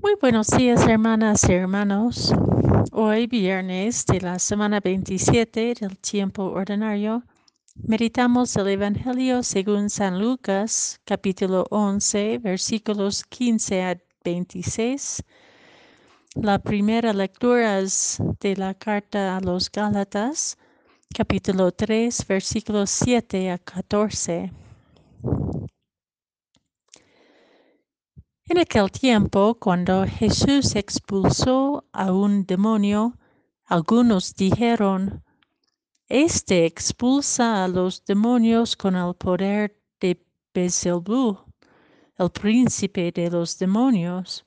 Muy buenos días, hermanas y hermanos. Hoy, viernes de la semana 27 del tiempo ordinario, meditamos el Evangelio según San Lucas, capítulo 11, versículos 15 a 26. La primera lectura es de la carta a los Gálatas, capítulo 3, versículos 7 a 14. En aquel tiempo, cuando Jesús expulsó a un demonio, algunos dijeron, Este expulsa a los demonios con el poder de Beelzebub, el príncipe de los demonios.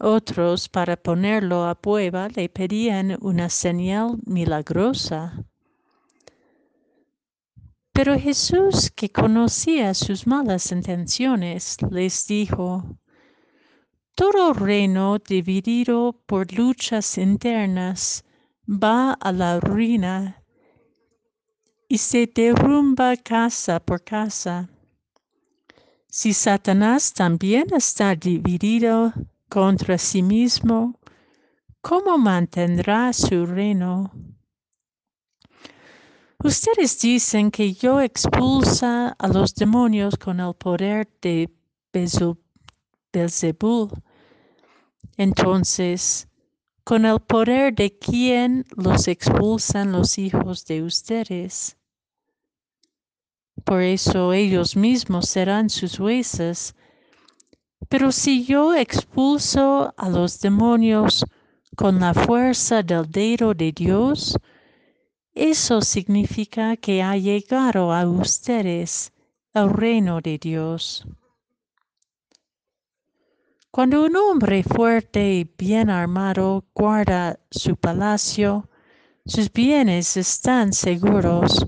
Otros, para ponerlo a prueba, le pedían una señal milagrosa. Pero Jesús, que conocía sus malas intenciones, les dijo, Todo reino dividido por luchas internas va a la ruina y se derrumba casa por casa. Si Satanás también está dividido contra sí mismo, ¿cómo mantendrá su reino? Ustedes dicen que yo expulsa a los demonios con el poder de Belzebul. Entonces, ¿con el poder de quién los expulsan los hijos de ustedes? Por eso ellos mismos serán sus jueces. Pero si yo expulso a los demonios con la fuerza del dedo de Dios, eso significa que ha llegado a ustedes el reino de Dios. Cuando un hombre fuerte y bien armado guarda su palacio, sus bienes están seguros.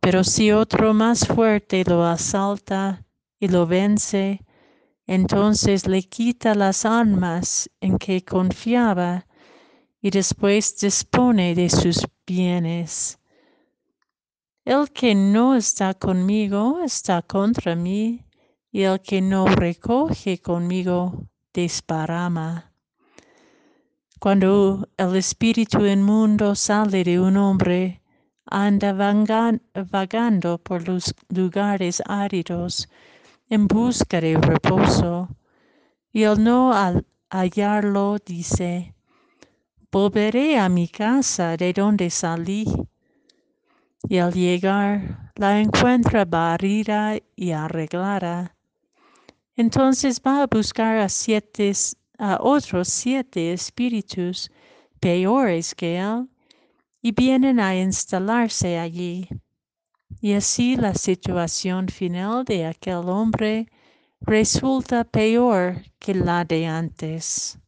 Pero si otro más fuerte lo asalta y lo vence, entonces le quita las armas en que confiaba y después dispone de sus bienes. El que no está conmigo está contra mí, y el que no recoge conmigo desparama. Cuando el espíritu inmundo sale de un hombre, anda vagando por los lugares áridos en busca de reposo, y al no hallarlo dice, volveré a mi casa de donde salí. Y al llegar la encuentra barrida y arreglada. Entonces va a buscar a, siete, a otros siete espíritus peores que él y vienen a instalarse allí. Y así la situación final de aquel hombre resulta peor que la de antes.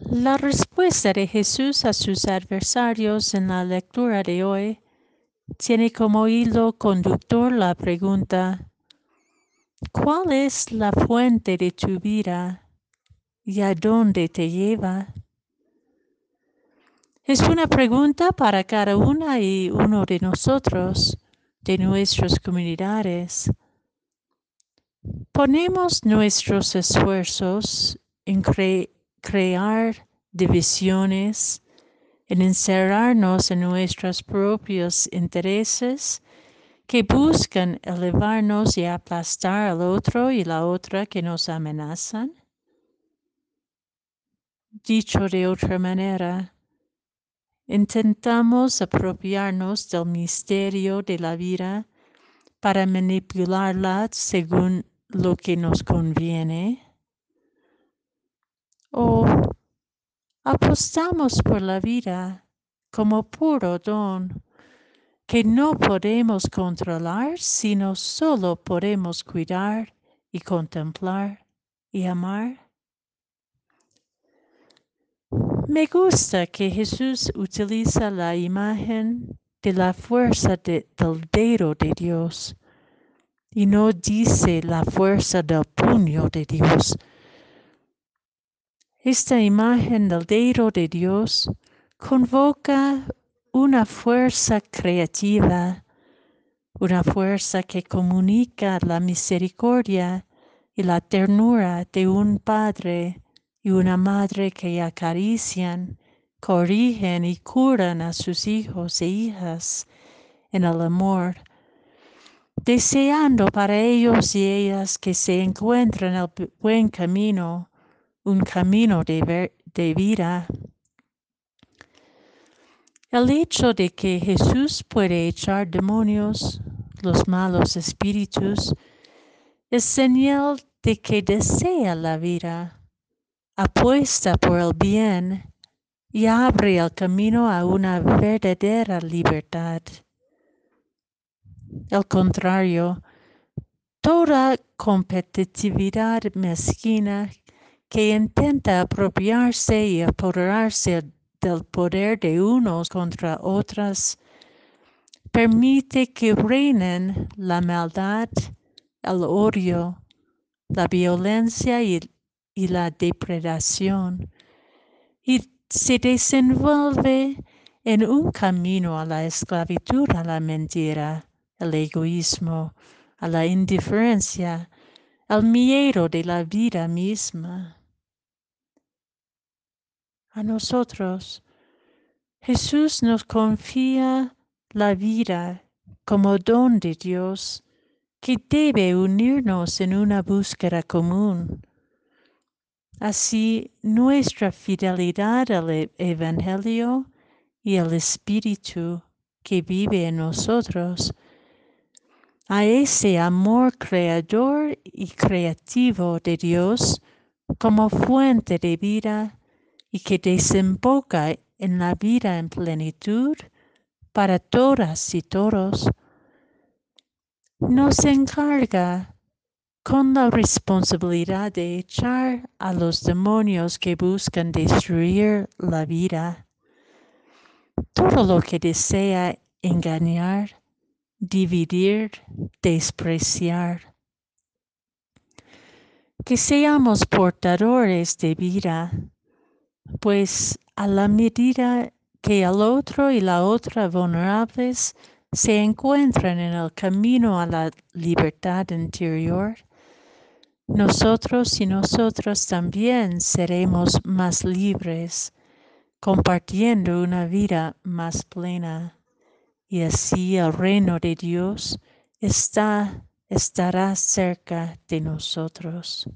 La respuesta de Jesús a sus adversarios en la lectura de hoy tiene como hilo conductor la pregunta, ¿cuál es la fuente de tu vida y a dónde te lleva? Es una pregunta para cada una y uno de nosotros, de nuestras comunidades. Ponemos nuestros esfuerzos en creer crear divisiones, en encerrarnos en nuestros propios intereses que buscan elevarnos y aplastar al otro y la otra que nos amenazan? Dicho de otra manera, intentamos apropiarnos del misterio de la vida para manipularla según lo que nos conviene o apostamos por la vida como puro don que no podemos controlar, sino solo podemos cuidar y contemplar y amar? Me gusta que Jesús utiliza la imagen de la fuerza del dedo de Dios y no dice la fuerza del puño de Dios esta imagen del dedo de Dios convoca una fuerza creativa, una fuerza que comunica la misericordia y la ternura de un padre y una madre que acarician, corrigen y curan a sus hijos e hijas en el amor, deseando para ellos y ellas que se encuentren el buen camino, un camino de, de vida. El hecho de que Jesús puede echar demonios, los malos espíritus, es señal de que desea la vida, apuesta por el bien y abre el camino a una verdadera libertad. Al contrario, toda competitividad mezquina que intenta apropiarse y apoderarse del poder de unos contra otras permite que reinen la maldad, el odio, la violencia y, y la depredación y se desenvuelve en un camino a la esclavitud, a la mentira, el egoísmo, a la indiferencia, al miedo de la vida misma. A nosotros, Jesús nos confía la vida como don de Dios que debe unirnos en una búsqueda común. Así, nuestra fidelidad al e-, Evangelio y al Espíritu que vive en nosotros, a ese amor creador y creativo de Dios como fuente de vida y que desemboca en la vida en plenitud para todas y todos, nos encarga con la responsabilidad de echar a los demonios que buscan destruir la vida. Todo lo que desea engañar, dividir, despreciar. Que seamos portadores de vida, pues a la medida que el otro y la otra vulnerables se encuentran en el camino a la libertad interior, nosotros y nosotros también seremos más libres, compartiendo una vida más plena. Y así el reino de Dios está, estará cerca de nosotros.